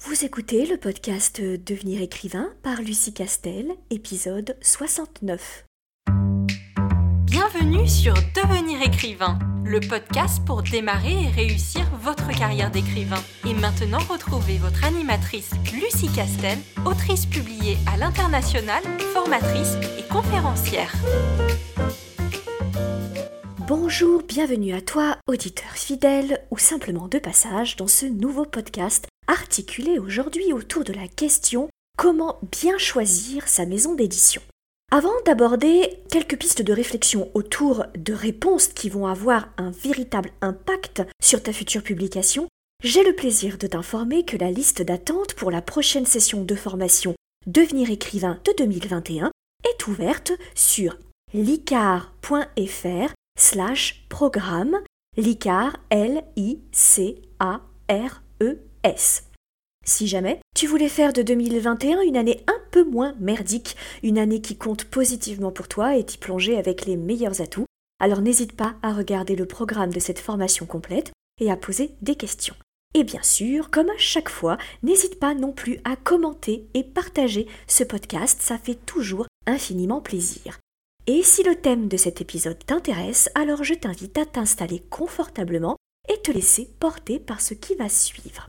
Vous écoutez le podcast Devenir écrivain par Lucie Castel, épisode 69. Bienvenue sur Devenir écrivain, le podcast pour démarrer et réussir votre carrière d'écrivain. Et maintenant, retrouvez votre animatrice Lucie Castel, autrice publiée à l'international, formatrice et conférencière. Bonjour, bienvenue à toi, auditeur fidèle ou simplement de passage dans ce nouveau podcast articulé aujourd'hui autour de la question comment bien choisir sa maison d'édition? Avant d'aborder quelques pistes de réflexion autour de réponses qui vont avoir un véritable impact sur ta future publication, j'ai le plaisir de t'informer que la liste d'attente pour la prochaine session de formation Devenir écrivain de 2021 est ouverte sur licar.fr slash programme licar L-I-C-A-R-E si jamais tu voulais faire de 2021 une année un peu moins merdique, une année qui compte positivement pour toi et t'y plonger avec les meilleurs atouts, alors n'hésite pas à regarder le programme de cette formation complète et à poser des questions. Et bien sûr, comme à chaque fois, n'hésite pas non plus à commenter et partager ce podcast, ça fait toujours infiniment plaisir. Et si le thème de cet épisode t'intéresse, alors je t'invite à t'installer confortablement et te laisser porter par ce qui va suivre.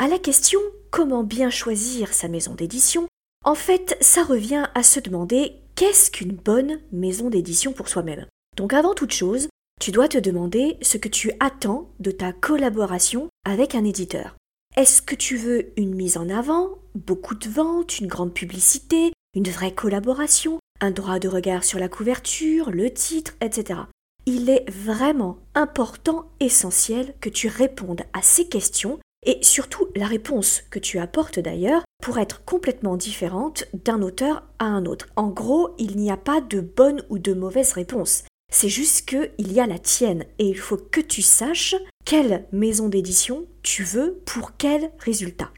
À la question comment bien choisir sa maison d'édition, en fait, ça revient à se demander qu'est-ce qu'une bonne maison d'édition pour soi-même? Donc avant toute chose, tu dois te demander ce que tu attends de ta collaboration avec un éditeur. Est-ce que tu veux une mise en avant, beaucoup de ventes, une grande publicité, une vraie collaboration, un droit de regard sur la couverture, le titre, etc. Il est vraiment important, essentiel que tu répondes à ces questions et surtout, la réponse que tu apportes d'ailleurs pour être complètement différente d'un auteur à un autre. En gros, il n'y a pas de bonne ou de mauvaise réponse. C'est juste qu'il y a la tienne et il faut que tu saches quelle maison d'édition tu veux pour quel résultat.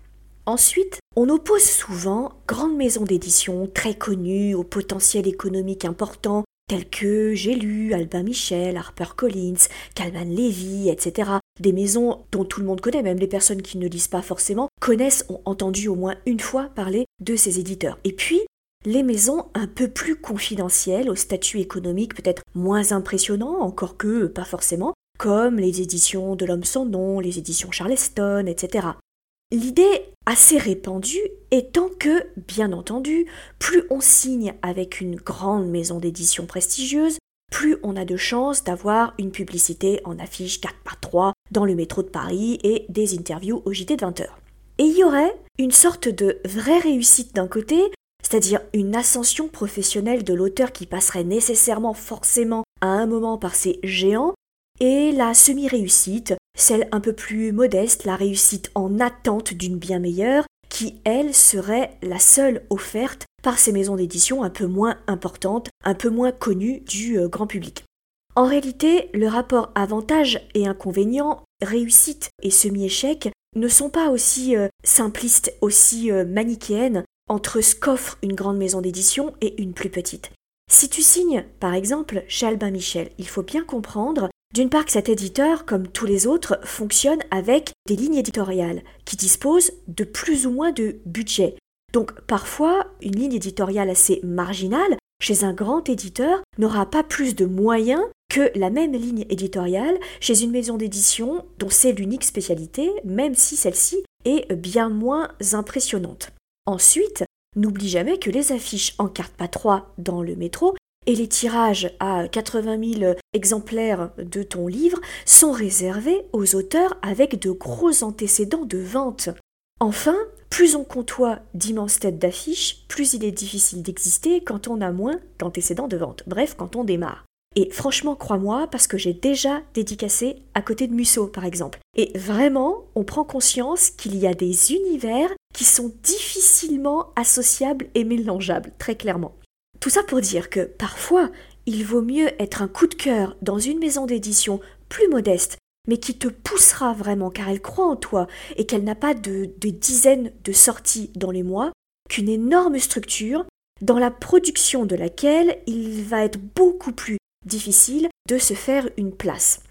Ensuite, on oppose souvent grandes maisons d'édition très connues au potentiel économique important tels que J'ai lu, Albin Michel, Harper Collins, Calman Levy, etc. Des maisons dont tout le monde connaît, même les personnes qui ne lisent pas forcément, connaissent, ont entendu au moins une fois parler de ces éditeurs. Et puis, les maisons un peu plus confidentielles, au statut économique peut-être moins impressionnant, encore que pas forcément, comme les éditions de l'homme sans nom, les éditions Charleston, etc. L'idée assez répandue étant que, bien entendu, plus on signe avec une grande maison d'édition prestigieuse, plus on a de chances d'avoir une publicité en affiche 4 par 3 dans le métro de Paris et des interviews au JT de 20h. Et il y aurait une sorte de vraie réussite d'un côté, c'est-à-dire une ascension professionnelle de l'auteur qui passerait nécessairement forcément à un moment par ces géants, et la semi-réussite, celle un peu plus modeste, la réussite en attente d'une bien meilleure, qui, elle, serait la seule offerte par ces maisons d'édition un peu moins importantes, un peu moins connues du euh, grand public. En réalité, le rapport avantage et inconvénient, réussite et semi-échec ne sont pas aussi euh, simplistes, aussi euh, manichéennes entre ce qu'offre une grande maison d'édition et une plus petite. Si tu signes, par exemple, chez Albin Michel, il faut bien comprendre d'une part que cet éditeur, comme tous les autres, fonctionne avec des lignes éditoriales qui disposent de plus ou moins de budget. Donc parfois, une ligne éditoriale assez marginale chez un grand éditeur n'aura pas plus de moyens que la même ligne éditoriale chez une maison d'édition dont c'est l'unique spécialité, même si celle-ci est bien moins impressionnante. Ensuite, n'oublie jamais que les affiches en carte pas 3 dans le métro et les tirages à 80 000 exemplaires de ton livre sont réservés aux auteurs avec de gros antécédents de vente. Enfin, plus on comptoie d'immenses têtes d'affiches, plus il est difficile d'exister quand on a moins d'antécédents de vente. Bref, quand on démarre. Et franchement, crois-moi, parce que j'ai déjà dédicacé à côté de Musso, par exemple. Et vraiment, on prend conscience qu'il y a des univers qui sont difficilement associables et mélangeables, très clairement. Tout ça pour dire que parfois, il vaut mieux être un coup de cœur dans une maison d'édition plus modeste, mais qui te poussera vraiment car elle croit en toi et qu'elle n'a pas de, dizaines de sorties dans les mois, qu'une énorme structure dans la production de laquelle il va être beaucoup plus difficile de se faire une place.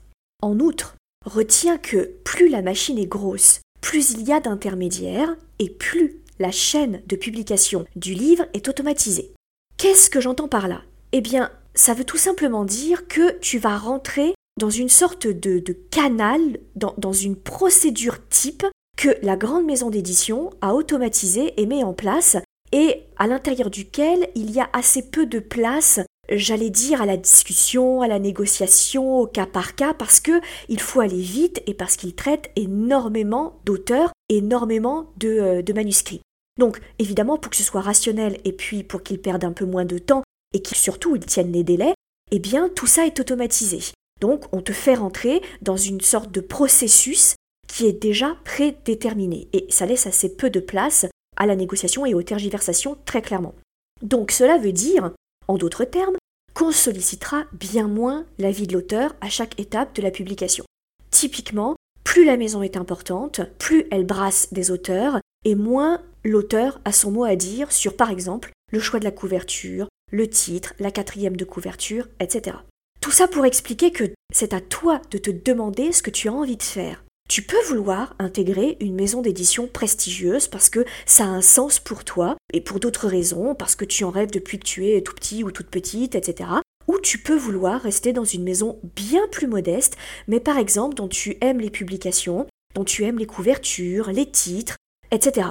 En outre, retiens que plus la machine est grosse, plus il y a d'intermédiaires et plus la chaîne de publication du livre est automatisée. Qu'est-ce que j'entends par là? Eh bien, ça veut tout simplement dire que tu vas rentrer dans une sorte de, canal, dans, une procédure type que la grande maison d'édition a automatisé et met en place et à l'intérieur duquel il y a assez peu de place j'allais dire à la discussion, à la négociation, au cas par cas, parce que il faut aller vite et parce qu'il traite énormément d'auteurs, énormément de, euh, de, manuscrits. Donc, évidemment, pour que ce soit rationnel et puis pour qu'il perde un peu moins de temps et qu'il surtout il tienne les délais, eh bien, tout ça est automatisé. Donc, on te fait rentrer dans une sorte de processus qui est déjà prédéterminé et ça laisse assez peu de place à la négociation et aux tergiversations très clairement. Donc, cela veut dire en d'autres termes, qu'on sollicitera bien moins l'avis de l'auteur à chaque étape de la publication. Typiquement, plus la maison est importante, plus elle brasse des auteurs, et moins l'auteur a son mot à dire sur, par exemple, le choix de la couverture, le titre, la quatrième de couverture, etc. Tout ça pour expliquer que c'est à toi de te demander ce que tu as envie de faire. Tu peux vouloir intégrer une maison d'édition prestigieuse parce que ça a un sens pour toi et pour d'autres raisons, parce que tu en rêves depuis que tu es tout petit ou toute petite, etc. Ou tu peux vouloir rester dans une maison bien plus modeste, mais par exemple dont tu aimes les publications, dont tu aimes les couvertures, les titres, etc.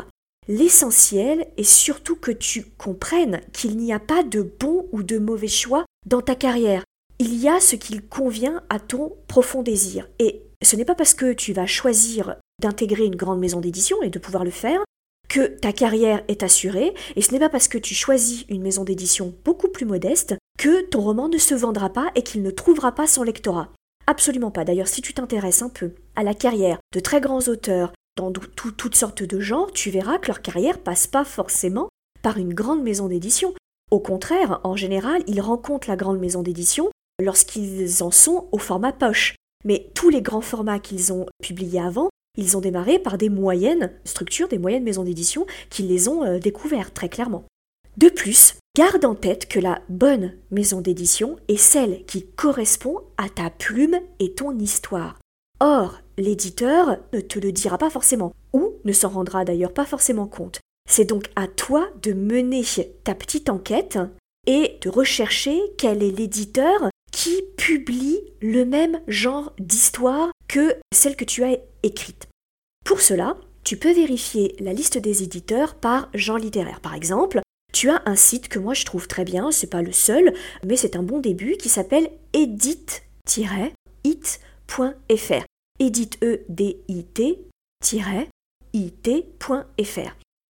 L'essentiel est surtout que tu comprennes qu'il n'y a pas de bon ou de mauvais choix dans ta carrière. Il y a ce qu'il convient à ton profond désir. Et ce n'est pas parce que tu vas choisir d'intégrer une grande maison d'édition et de pouvoir le faire que ta carrière est assurée, et ce n'est pas parce que tu choisis une maison d'édition beaucoup plus modeste que ton roman ne se vendra pas et qu'il ne trouvera pas son lectorat. Absolument pas. D'ailleurs, si tu t'intéresses un peu à la carrière de très grands auteurs dans toutes sortes de genres, tu verras que leur carrière passe pas forcément par une grande maison d'édition. Au contraire, en général, ils rencontrent la grande maison d'édition lorsqu'ils en sont au format poche. Mais tous les grands formats qu'ils ont publiés avant, ils ont démarré par des moyennes structures, des moyennes maisons d'édition qui les ont euh, découvertes très clairement. De plus, garde en tête que la bonne maison d'édition est celle qui correspond à ta plume et ton histoire. Or, l'éditeur ne te le dira pas forcément, ou ne s'en rendra d'ailleurs pas forcément compte. C'est donc à toi de mener ta petite enquête et de rechercher quel est l'éditeur qui publie le même genre d'histoire que celle que tu as écrite. Pour cela, tu peux vérifier la liste des éditeurs par genre littéraire. Par exemple, tu as un site que moi je trouve très bien, c'est pas le seul, mais c'est un bon début qui s'appelle edit-it.fr. Edit e.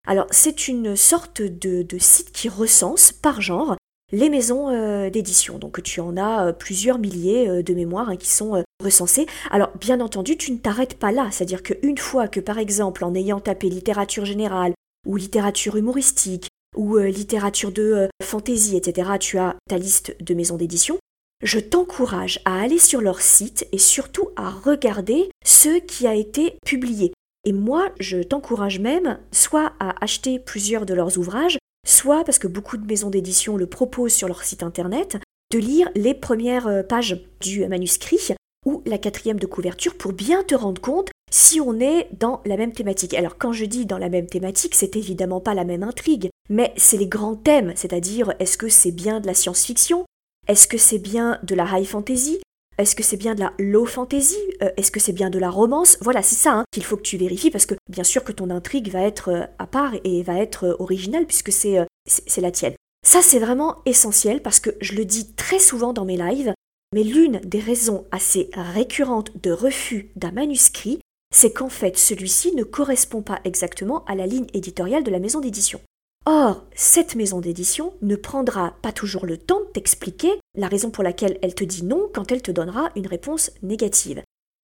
Alors, c'est une sorte de, site qui recense par genre les maisons euh, d'édition. Donc tu en as euh, plusieurs milliers euh, de mémoires hein, qui sont recensées. Alors bien entendu, tu ne t'arrêtes pas là. C'est-à-dire qu'une fois que par exemple en ayant tapé littérature générale ou littérature humoristique ou littérature de fantasy, etc., tu as ta liste de maisons d'édition, je t'encourage à aller sur leur site et surtout à regarder ce qui a été publié. Et moi, je t'encourage même soit à acheter plusieurs de leurs ouvrages, soit parce que beaucoup de maisons d'édition le proposent sur leur site internet, de lire les premières euh, pages du manuscrit ou la quatrième de couverture pour bien te rendre compte si on est dans la même thématique. Alors quand je dis dans la même thématique, c'est évidemment pas la même intrigue, mais c'est les grands thèmes, c'est-à-dire est-ce que c'est bien de la science-fiction Est-ce que c'est bien de la high fantasy? Est-ce que c'est bien de la low fantasy? Euh, Est-ce que c'est bien de la romance? Voilà, c'est ça hein, qu'il faut que tu vérifies parce que bien sûr que ton intrigue va être euh, à part et va être euh, originale puisque c'est c'est la tienne. Ça, c'est vraiment essentiel parce que je le dis très souvent dans mes lives, mais l'une des raisons assez récurrentes de refus d'un manuscrit, c'est qu'en fait celui-ci ne correspond pas exactement à la ligne éditoriale de la maison d'édition. Or, cette maison d'édition ne prendra pas toujours le temps de t'expliquer la raison pour laquelle elle te dit non quand elle te donnera une réponse négative.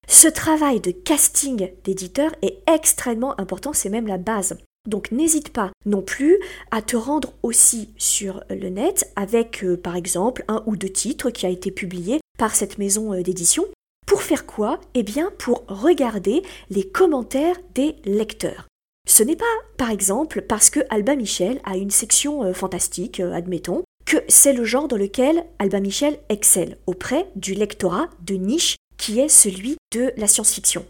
Ce travail de casting d'éditeur est extrêmement important, c'est même la base. Donc n'hésite pas non plus à te rendre aussi sur le net avec euh, par exemple un ou deux titres qui a été publié par cette maison euh, d'édition. Pour faire quoi? Eh bien pour regarder les commentaires des lecteurs. Ce n'est pas, par exemple, parce que Alba Michel a une section euh, fantastique, euh, admettons, que c'est le genre dans lequel Alba Michel excelle auprès du lectorat de niche qui est celui de la science-fiction.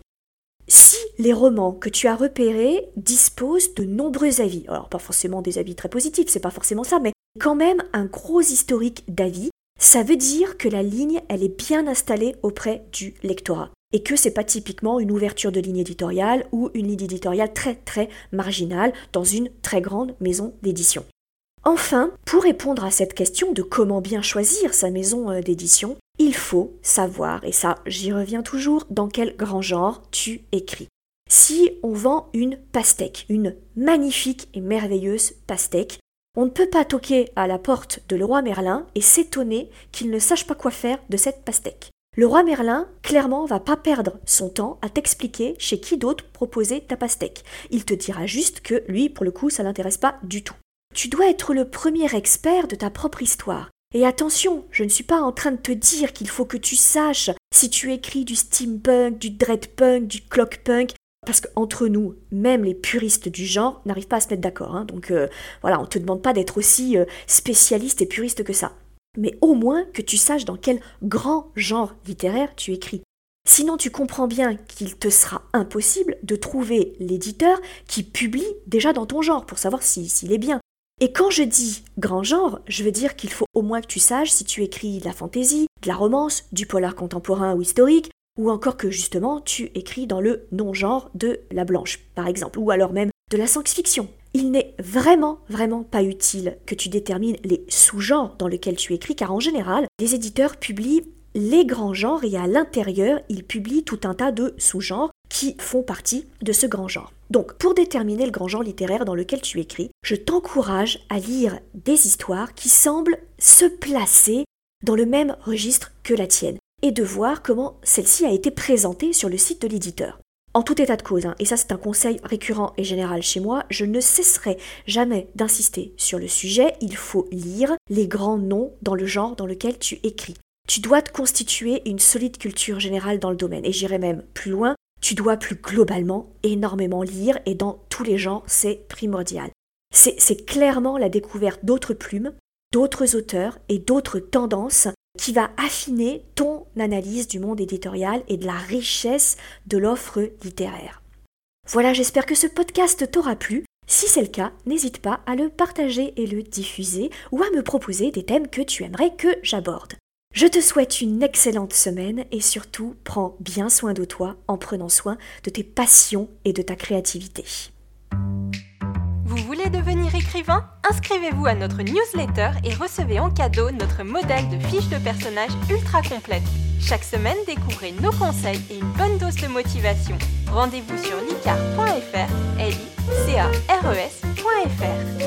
Si les romans que tu as repérés disposent de nombreux avis. Alors pas forcément des avis très positifs, c'est pas forcément ça, mais quand même un gros historique d'avis. Ça veut dire que la ligne, elle est bien installée auprès du lectorat et que c'est pas typiquement une ouverture de ligne éditoriale ou une ligne éditoriale très très marginale dans une très grande maison d'édition. Enfin, pour répondre à cette question de comment bien choisir sa maison euh, d'édition, il faut savoir, et ça j'y reviens toujours, dans quel grand genre tu écris. Si on vend une pastèque, une magnifique et merveilleuse pastèque, on ne peut pas toquer à la porte de le roi Merlin et s'étonner qu'il ne sache pas quoi faire de cette pastèque. Le roi Merlin, clairement, va pas perdre son temps à t'expliquer chez qui d'autre proposer ta pastèque. Il te dira juste que lui, pour le coup, ça l'intéresse pas du tout. Tu dois être le premier expert de ta propre histoire. Et attention, je ne suis pas en train de te dire qu'il faut que tu saches si tu écris du steampunk, du dreadpunk, du clockpunk, parce qu'entre nous, même les puristes du genre n'arrivent pas à se mettre d'accord. Hein. Donc euh, voilà, on ne te demande pas d'être aussi euh, spécialiste et puriste que ça mais au moins que tu saches dans quel grand genre littéraire tu écris. Sinon, tu comprends bien qu'il te sera impossible de trouver l'éditeur qui publie déjà dans ton genre pour savoir s'il est bien. Et quand je dis grand genre, je veux dire qu'il faut au moins que tu saches si tu écris de la fantaisie, de la romance, du polar contemporain ou historique, ou encore que justement tu écris dans le non-genre de la blanche, par exemple, ou alors même de la science-fiction. Il n'est vraiment, vraiment pas utile que tu détermines les sous-genres dans lesquels tu écris, car en général, les éditeurs publient les grands genres et à l'intérieur, ils publient tout un tas de sous-genres qui font partie de ce grand genre. Donc, pour déterminer le grand genre littéraire dans lequel tu écris, je t'encourage à lire des histoires qui semblent se placer dans le même registre que la tienne et de voir comment celle-ci a été présentée sur le site de l'éditeur. En tout état de cause, hein, et ça c'est un conseil récurrent et général chez moi, je ne cesserai jamais d'insister sur le sujet, il faut lire les grands noms dans le genre dans lequel tu écris. Tu dois te constituer une solide culture générale dans le domaine, et j'irai même plus loin, tu dois plus globalement énormément lire, et dans tous les genres, c'est primordial. C'est clairement la découverte d'autres plumes, d'autres auteurs et d'autres tendances qui va affiner ton analyse du monde éditorial et de la richesse de l'offre littéraire. Voilà, j'espère que ce podcast t'aura plu. Si c'est le cas, n'hésite pas à le partager et le diffuser ou à me proposer des thèmes que tu aimerais que j'aborde. Je te souhaite une excellente semaine et surtout prends bien soin de toi en prenant soin de tes passions et de ta créativité. Vous voulez devenir Inscrivez-vous à notre newsletter et recevez en cadeau notre modèle de fiche de personnage ultra complète. Chaque semaine, découvrez nos conseils et une bonne dose de motivation. Rendez-vous sur licar.fr, l i e